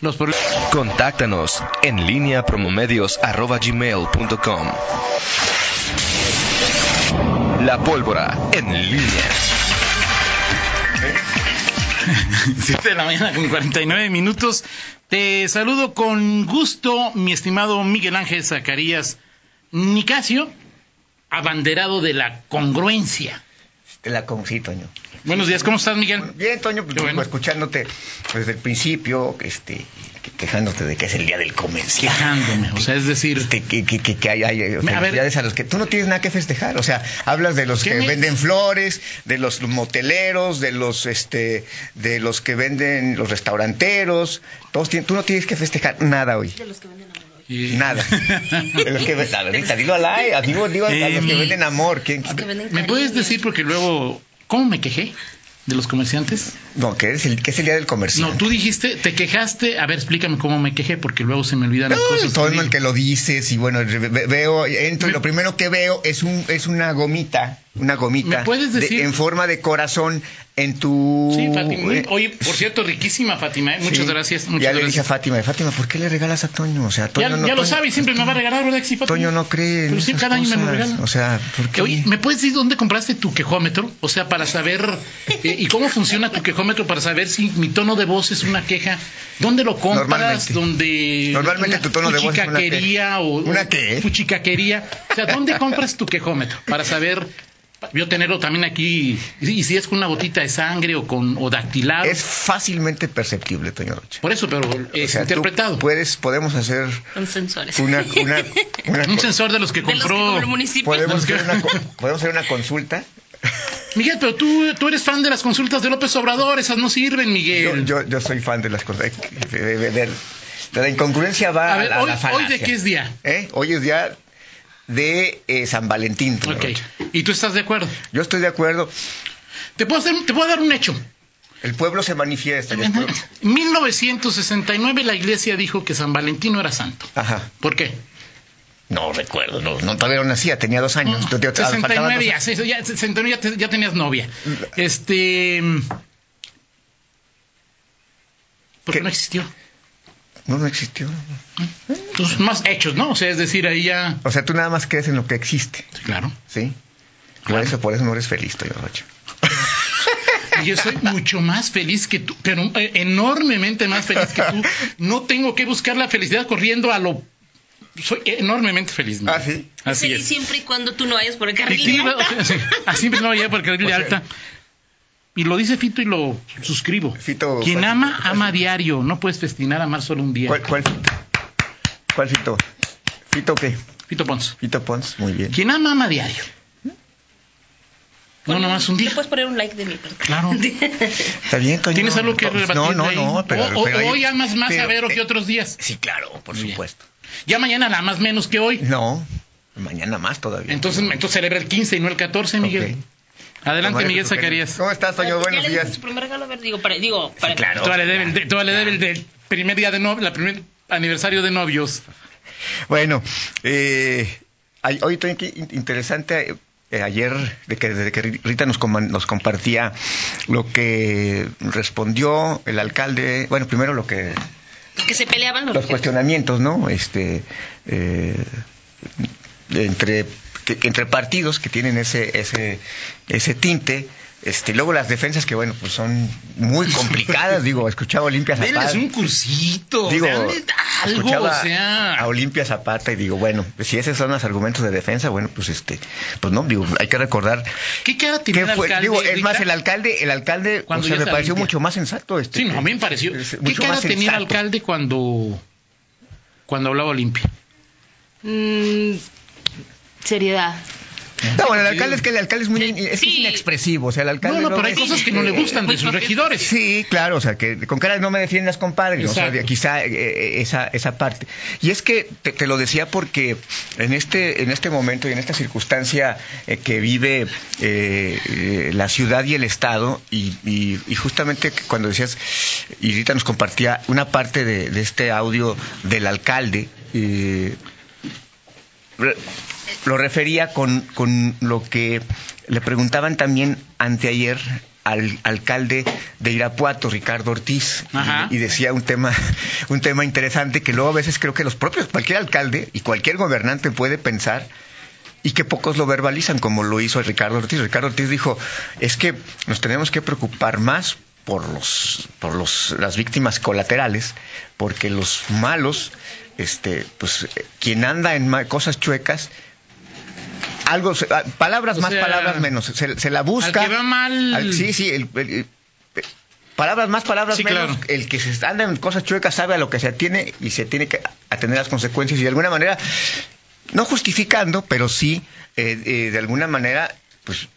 los problemas. Contáctanos en línea promomedios.com. La pólvora en línea. 7 de la mañana con 49 minutos. Te saludo con gusto, mi estimado Miguel Ángel Zacarías Nicasio, abanderado de la congruencia. La con... Sí, Toño. Buenos días, ¿cómo estás, Miguel? Bien, Toño, pues, bueno. escuchándote desde el principio, este, quejándote de que es el día del comercial. Quejándome, o sea, es decir... Este, que, que, que, que hay, hay A felicidades ver. a los que tú no tienes nada que festejar. O sea, hablas de los ¿Qué que me- venden flores, de los moteleros, de los, este, de los que venden los restauranteros. Todos tienen, tú no tienes que festejar nada hoy. De los que venden Nada. De los que, a ver, Rita, dilo al aire, digo, digo a los que Em, venden amor. ¿Quién- Los que venden ¿Me puedes decir, porque luego, ¿cómo me quejé de los comerciantes? No, que es el, que es el día del comercial. No, tú dijiste, te quejaste, a ver, explícame cómo me quejé, porque luego se me olvidan las No, cosas. todo el que lo dices y bueno, ve- ve- veo, entro y lo primero que veo es un es una gomita, una gomita ¿Me puedes de- decir? en forma de corazón en tu Sí, Fátima. eh, Oye, por cierto, riquísima Fátima, ¿eh? Muchas sí. gracias. ya Muchas le dije a. Fátima, Fátima, ¿por qué le regalas a Toño? O sea, Ya, Toño no ya lo Toño- sabe siempre me va a regalar, ¿verdad sí, Fátima? Toño no cree Pero cada año me lo regala. O sea, ¿por qué? Oye, ¿me puedes decir dónde compraste tu quejómetro? O sea, para saber eh, y cómo funciona tu quejómetro para saber si mi tono de voz es una queja. ¿Dónde lo compras? Normalmente. ¿Dónde Normalmente una tu tono de voz es una queja. o ¿Una qué? O sea, ¿dónde compras tu quejómetro para saber yo tenerlo también aquí y, si es con una gotita de sangre o con o dactilar? Es fácilmente perceptible, Toño Rocha. Por eso, pero O es sea, interpretado. puedes podemos hacer Con sensores. una una, una Un sensor de los que De los que compró. el municipio. podemos hacer una co- podemos hacer una consulta Miguel, pero tú, tú eres fan de las consultas de López Obrador, esas no sirven, Miguel. yo, yo soy fan de las cosas. De, de- de- la incongruencia va a ver, a, hoy, la falacia. hoy de qué es día. ¿Eh? Hoy es día de eh, San Valentín. señor Ok. Rocha. ¿Y tú estás de acuerdo? Yo estoy de acuerdo. Te puedo, hacer, te puedo dar un hecho. El pueblo se manifiesta. En pueblo- 1969 la iglesia dijo que San Valentín no era santo. Ajá. ¿Por qué? No recuerdo. No, no todavía no nacía. Tenía dos años. No, faltaban 69 ya, ya, 69 ya, te- ya tenías novia. Este... Porque ¿Qué? no existió. No, no existió. Entonces, más hechos, ¿no? O sea, es decir, ahí ya... O sea, tú nada más crees en lo que existe. Claro. ¿Sí? Por Claro. eso, por eso no eres feliz, Toyo Rocha. Y Yo soy mucho más feliz que tú, pero eh, enormemente más feliz que tú. No tengo que buscar la felicidad corriendo a lo... Soy enormemente feliz. Miguel. ¿Ah, sí? Así Sí, es. siempre y cuando tú no vayas por el carril. sí, de alta. sí, así me no llegar por el carril de alta. Y lo dice Fito y lo suscribo. Fito, Quien ¿cuál ama, ama a diario. No puedes festinar, amar solo un día. ¿Cuál, cuál Fito? ¿Cuál Fito? ¿Fito qué? Fito Pons. Fito Pons. Muy bien. Quien ama, ama diario. No, nomás un Le día. puedes poner un like de mi parte. Claro. Está bien, Toño. ¿Tienes algo que rebatir No, no, no, pero, o, hoy amas más a pero, Vero eh, que otros días. Sí, claro, por Muy bien. supuesto. Ya mañana la amas menos que hoy. No, mañana más todavía. Entonces, entonces celebra el 15 y no el 14, Miguel. Ok. Adelante, Miguel. Zacarías. ¿Cómo estás, Toño? Ya Buenos días. su primer regalo, a ver, digo, para, digo, para claro. Todavía le debe el de- todavía le del primer día de novios, la primer aniversario de novios. Bueno, eh, hay- hoy qué in- interesante. eh, ayer, de que, desde que Rita nos, coman- nos compartía lo que respondió el alcalde, bueno, primero lo que que se peleaban los, los cuestionamientos, ¿no? Este, eh, entre, que- entre partidos que tienen ese, ese, ese tinte. Este, y luego las defensas que, bueno, pues son muy complicadas. Digo, escuchaba a Olimpia Zapata. Denles un cursito. Digo, algo, escuchaba o sea. a Olimpia Zapata y digo, bueno, si esos son los argumentos de defensa, bueno, pues este, pues no, digo, hay que recordar ¿Qué cara tenía fue, alcalde? digo, es más, el alcalde, el alcalde, o Cuando sea, ya me pareció limpia. mucho más sensato. Este, Sí, no, a mí me pareció. ¿Qué mucho cara más tenía el alcalde cuando cuando hablaba Olimpia? Mm, seriedad. No, bueno, el alcalde es que el alcalde es muy Sí. es Sí. inexpresivo, o sea, el alcalde No, no, pero hay cosas que no le gustan de sus regidores. Sí, claro, o sea, que con cara no me defiendas, compadre. O sea, quizá eh, esa, esa parte. Y es que te, te lo decía porque en este, en este momento y en esta circunstancia eh, que vive eh, eh, la ciudad y el Estado, y, y- y justamente cuando decías, y ahorita nos compartía una parte de, de este audio del alcalde, eh, lo refería con, con lo que le preguntaban también anteayer al alcalde de Irapuato, Ricardo Ortiz, y- decía un tema, un tema interesante que luego a veces creo que los propios, cualquier alcalde y cualquier gobernante puede pensar y que pocos lo verbalizan como lo hizo Ricardo Ortiz. Ricardo Ortiz dijo, es que nos tenemos que preocupar más por los por los las víctimas colaterales, porque los malos este pues quien anda en cosas chuecas algo ah, palabras O más sea, palabras menos se, se la busca al que va mal- al- sí sí el- el- el- palabras más palabras Sí, menos claro. el que se anda en cosas chuecas sabe a lo que se atiene y se tiene que atender las consecuencias y de alguna manera no justificando, pero sí eh, eh, de alguna manera, pues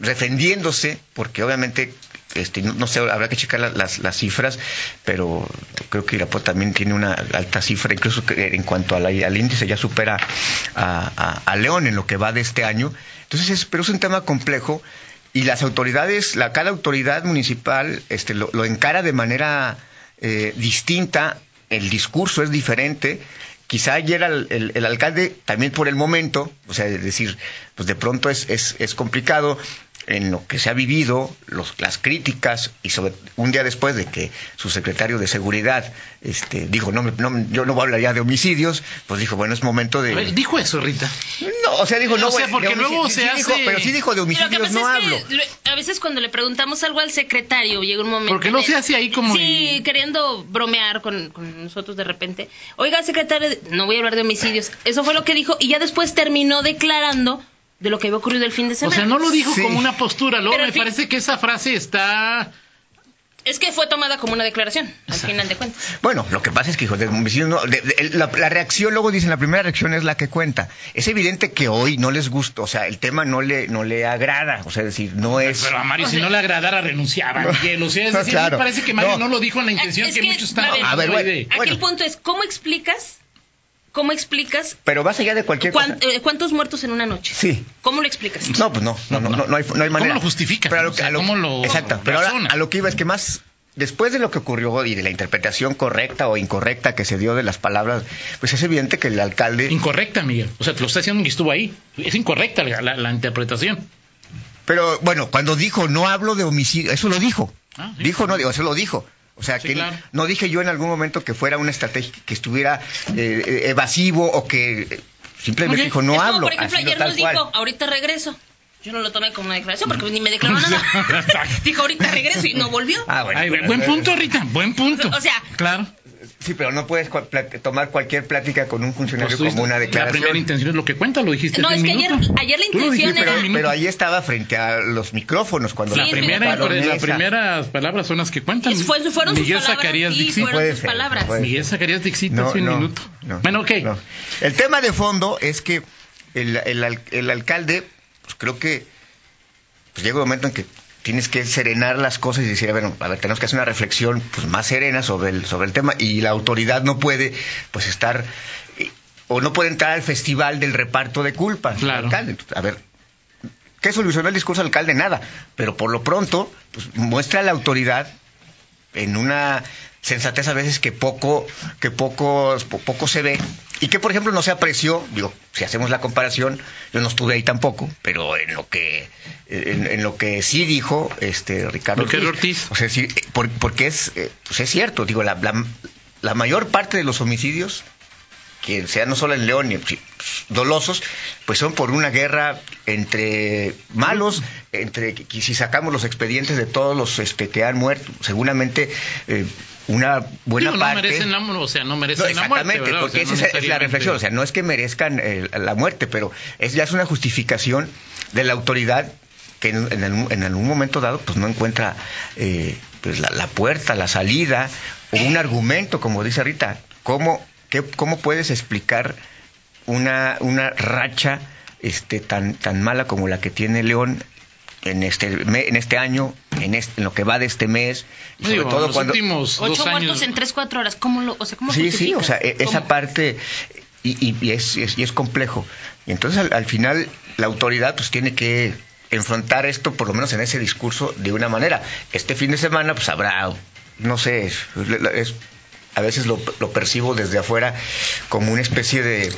defendiéndose, porque obviamente, este, no, sé, habrá que checar la- las, cifras, pero creo que Irapuato también tiene una alta cifra, incluso en cuanto a la- al índice ya supera a León en lo que va de este año. Entonces, es, pero es un tema complejo y las autoridades, la, cada autoridad municipal este, lo, lo encara de manera eh, distinta, el discurso es diferente. Quizá ayer el, el- el alcalde, también por el momento, o sea, es decir, pues de pronto es, es, es complicado en lo que se ha vivido, los, las críticas, y sobre un día después de que su secretario de seguridad este, dijo, no, me- no, yo no voy a hablar ya de homicidios, pues dijo, bueno, es momento de... Ver, dijo eso, Rita. No, o sea, dijo, no O sea, porque de luego sí se dijo, hace- pero sí dijo de homicidios, no hablo. a veces cuando le preguntamos algo al secretario, llega un momento. Porque de- se hace ahí como Sí, y- queriendo bromear con, con nosotros de repente. Oiga, secretario, no voy a hablar de homicidios. Eso fue lo que dijo y ya después terminó declarando de lo que había ocurrido el fin de O semana. sea, no lo dijo Sí. como una postura. Luego Pero me fin- parece que esa frase está... Es que fue tomada como una declaración, al Exacto. final de cuentas. Bueno, lo que pasa es que, hijo, de homicidios no- de- de- la, la reacción, luego dicen, la primera reacción es la que cuenta. Es evidente que hoy no les gusta, o sea, el tema no le, no le agrada, o sea, es decir, no es... Pero a Mario, si no le agradara, renunciaba, Miguel. O sea, es No, decir, claro. me parece que Mario No. no, lo dijo en la intención Es que, que, muchos están a ver, a ver, bueno, Aquí el punto es, ¿cómo explicas? ¿Cómo explicas Pero más allá de cualquier cuán- cosa... eh, cuántos muertos en una noche? Sí. ¿Cómo lo explicas? No, pues no, no, no, no, no hay, no hay manera. lo justificas? Pero a O sea, a ¿cómo lo Exacto, pero ahora a lo que iba es que más después de lo que ocurrió y de la interpretación correcta o incorrecta que se dio de las palabras, pues es evidente que el alcalde... Incorrecta, Miguel. O sea, te lo está diciendo que estuvo ahí. Es incorrecta la, la- la interpretación. Pero bueno, cuando dijo no hablo de homicidio, eso lo dijo. Ah, sí. Dijo, no, digo, eso lo dijo. O sea, Sí, que claro. no dije yo en algún momento que fuera una estrategia que estuviera eh, eh, evasivo o que eh, simplemente dijo no Es como, hablo. por ejemplo, ayer tal nos cual. dijo, ahorita regreso. Yo no lo tomé como una declaración porque ni me declaró nada. Dijo, ahorita regreso y no volvió. Ah, bueno, Ay, pero- buen punto, Rita. Buen punto. O sea, claro. Sí, pero no puedes cua- tomar cualquier plática con un funcionario Pues como una dijiste, La declaración. primera intención es lo que cuenta, lo dijiste No, es que ayer- ayer la intención dijiste pero, pero ahí estaba frente a los micrófonos cuando La Sí, primera, las primeras palabras son las que cuentan. Es- fue- fueron sus Miguel palabras, Zacarías sí, Dixit. fueron Puede sus ser, palabras. puede Miguel Zacarías Dixit hace un minuto. no, bueno, ok. no. El tema de fondo es que el, el al- el alcalde, pues creo que pues llega un momento en que tienes que serenar las cosas y decir, a ver, a ver, tenemos que hacer una reflexión pues, más serena sobre el, sobre el tema y la autoridad no puede pues estar eh, o no puede entrar al festival del reparto de culpas. Claro. Alcalde. A ver, ¿qué solucionó el discurso del alcalde? Nada. Pero por lo pronto, pues, muestra a la autoridad en una sensatez a veces que poco que poco po- poco se ve y que por ejemplo no se apreció digo si hacemos la comparación yo no estuve ahí tampoco pero en lo que en, en lo que sí dijo este Ricardo Ricardo Ortiz. o sea sí, por- porque es eh, pues es cierto digo la, la, la mayor parte de los homicidios que sean no solo en León, si- dolosos, pues son por una guerra entre malos, entre que si sacamos los expedientes de todos los este, que han muerto, seguramente eh, una buena Digo, no parte... merecen la, o sea, no No, merecen la muerte, ¿verdad? O porque sea, esa no es- la reflexión, o sea, no es que merezcan eh, la muerte, pero es ya es una justificación de la autoridad que en, en algún, en algún momento dado pues no encuentra eh, pues, la, la puerta, la salida o un argumento, como dice Rita, ¿cómo, qué, cómo puedes explicar una, una racha este, tan, tan mala como la que tiene León en este, me- en este año, en, este, en lo que va de este mes, y sobre Digo, todo los cuando... últimos Ocho dos años. muertos en tres, cuatro horas. ¿Cómo lo, o sea, cómo Sí, sí, o sea, e- esa parte y, y- y es, es- y es complejo. Y entonces al, al final la autoridad pues tiene que enfrentar esto, por lo menos en ese discurso, de una manera. Este fin de semana pues habrá, no sé, es, es- a veces lo, lo percibo desde afuera como una especie de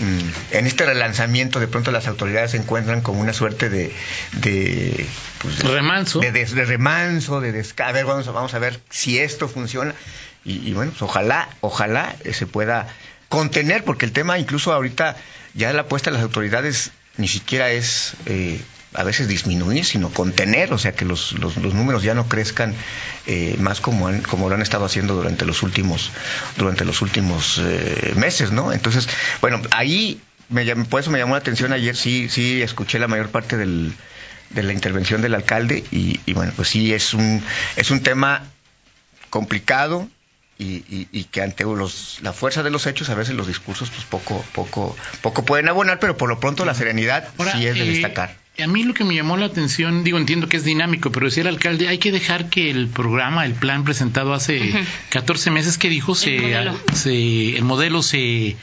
mm, en este relanzamiento de pronto las autoridades se encuentran como una suerte de, de, pues, de- Remanso. de, des- de remanso, de desca- a ver, vamos, a- vamos a ver si esto funciona y, y bueno, pues ojalá, ojalá eh, se pueda contener, porque el tema incluso ahorita ya la apuesta de las autoridades ni siquiera es eh, a veces disminuir, sino contener, o sea que los, los, los números ya no crezcan eh, más como han, como lo han estado haciendo durante los últimos durante los últimos eh, meses, ¿no? Entonces, bueno, ahí me, por eso me llamó la atención ayer, sí, sí escuché la mayor parte del, de la intervención del alcalde y, y bueno, pues sí es un es un tema complicado y, y- y que ante los, la fuerza de los hechos a veces los discursos pues poco poco poco pueden abonar, pero por lo pronto la serenidad Ahora, sí es de eh, destacar. A mí lo que me llamó la atención, digo, entiendo que es dinámico, pero decía el alcalde, hay que dejar que el programa, el plan presentado hace Ujú. 14 meses que dijo, se, modelo. se- el modelo se,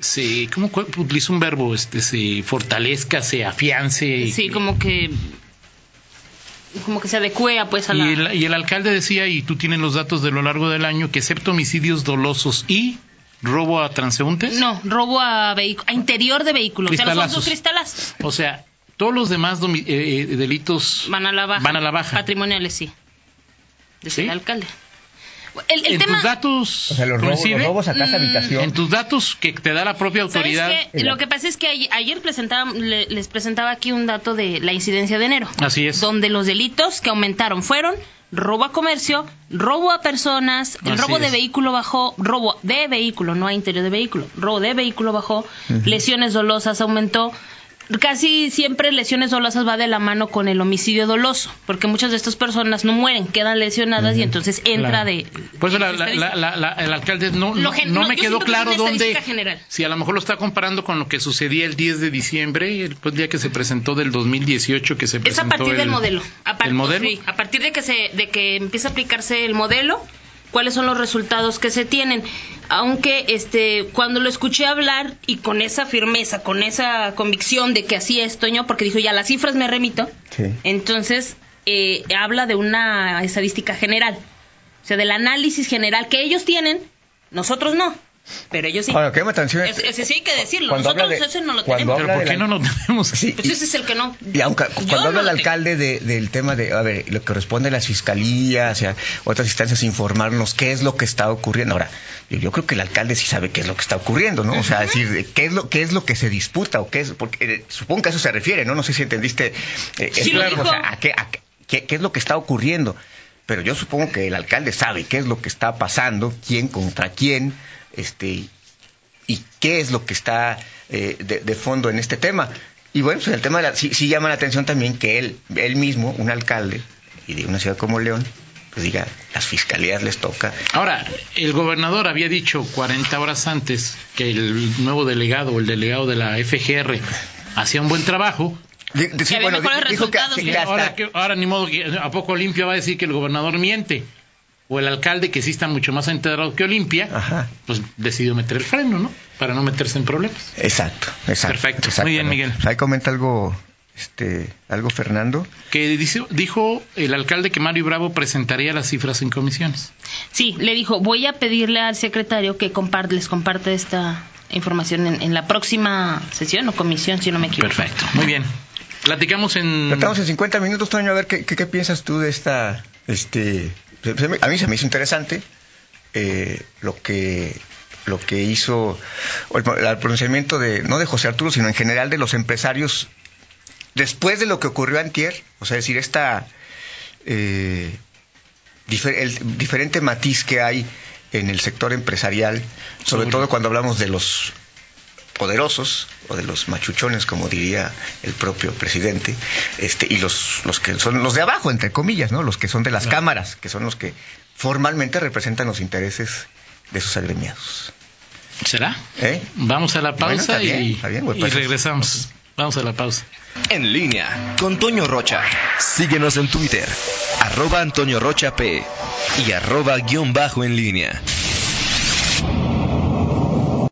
se, ¿cómo utilizó un verbo? Este, se fortalezca, se afiance. Sí, como que como que se adecua pues a y, la... el, y el alcalde decía, y tú tienes los datos de lo largo del año, que excepto homicidios dolosos y robo a transeúntes, No, robo a a interior de vehículo. O sea, los otros cristalazos o sea, todos los demás domi- eh, eh, delitos van a la baja. Van a la baja. Patrimoniales, sí. Decía ¿Sí? el alcalde. El, el en tema... tus datos O sea, los robos, coincide? los robos a casa Mm, habitación. en tus datos que te da la propia ¿Sabes autoridad? Lo que pasa es que ayer, ayer presentaba, le- les presentaba aquí un dato de la incidencia de enero. Así es. Donde los delitos que aumentaron fueron robo a comercio, robo a personas, el Así robo de vehículo bajó, robo de vehículo, no a interior de vehículo, robo de vehículo bajó, lesiones dolosas aumentó. Casi siempre lesiones dolosas va de la mano con el homicidio doloso, porque muchas de estas personas no mueren, quedan lesionadas y entonces entra Claro. de... De la- la- el alcalde no, no, gen- no no, me quedó que es claro una dónde. general. Si a lo mejor lo está comparando con lo que sucedía el 10 de diciembre, el pues, día que se presentó del 2018, que se Es presentó. a partir el- del modelo. A, par- ¿El modelo? sí, a partir de que se, de que empieza a aplicarse el modelo, cuáles son los resultados que se tienen. Aunque este, cuando lo escuché hablar y con esa firmeza, con esa convicción de que así es, Toño, porque dijo ya las cifras me remito, Sí. entonces eh, habla de una estadística general, o sea, del análisis general que ellos tienen, nosotros no, pero ellos sí. Ahora, que llama atención es- Ese, sí hay que decirlo, Cuando nosotros habla de- ese no lo cuando tenemos. Pero habla ¿por qué la- no lo tenemos? Sí, Pues y- ese es el que no. Y aunque cuando no habla el alcalde de- del tema de, a ver, lo que corresponde a las fiscalías, a otras instancias, informarnos qué es lo que está ocurriendo. Ahora, yo, yo creo que el alcalde sí sabe qué es lo que está ocurriendo, ¿no? O sea, decir, qué es lo qué es lo que se disputa o qué es, porque eh, supongo que a eso se refiere, ¿no? No sé si entendiste. eh, Sí, es- lo o sea, a qué, a qué- qué es lo que está ocurriendo. Pero yo supongo que el alcalde sabe qué es lo que está pasando, quién contra quién, este, y qué es lo que está eh, de, de fondo en este tema. Y bueno, pues el tema de la, sí, sí llama la atención también que él, él mismo, un alcalde, y de una ciudad como León, pues diga, las fiscalías les toca. Ahora, el gobernador había dicho 40 horas antes que el nuevo delegado o el delegado de la FGR hacía un buen trabajo. Sí, bueno, dijo que- resultados, que- ¿no? que hasta- ahora, que- ahora ni modo que a poco Olimpia va a decir que el gobernador miente. O el alcalde, que sí está mucho más enterado que Olimpia, Ajá. pues decidió meter el freno, ¿no? Para no meterse en problemas. Exacto, exacto. Perfecto. exacto, Muy bien. Miguel. Ahí comenta algo, este, algo Fernando. Que dice- dijo el alcalde que Mario Bravo presentaría las cifras en comisiones. Sí, le dijo, voy a pedirle al secretario que comparte, les comparte esta información en, en la próxima sesión o comisión, si no me equivoco. Perfecto. Muy bien. Platicamos en... Estamos en 50 minutos, Toño, a ver qué, qué, qué piensas tú de esta, este, a mí se me hizo interesante eh, lo que lo que hizo el, el pronunciamiento de no de José Arturo, sino en general de los empresarios después de lo que ocurrió antier, o sea, es decir, esta eh, difer- el diferente matiz que hay en el sector empresarial, sobre Sobre- todo cuando hablamos de los poderosos o de los machuchones como diría el propio presidente este y los los que son los de abajo entre comillas no los que son de las Claro. cámaras que son los que formalmente representan los intereses de sus agremiados ¿Será? ¿Eh? Vamos a la Bueno, pausa está bien, y, está bien, pues, y regresamos. Vamos a la pausa. En línea con Toño Rocha. Síguenos en Twitter, arroba Antonio Rocha P y arroba guion bajo en línea.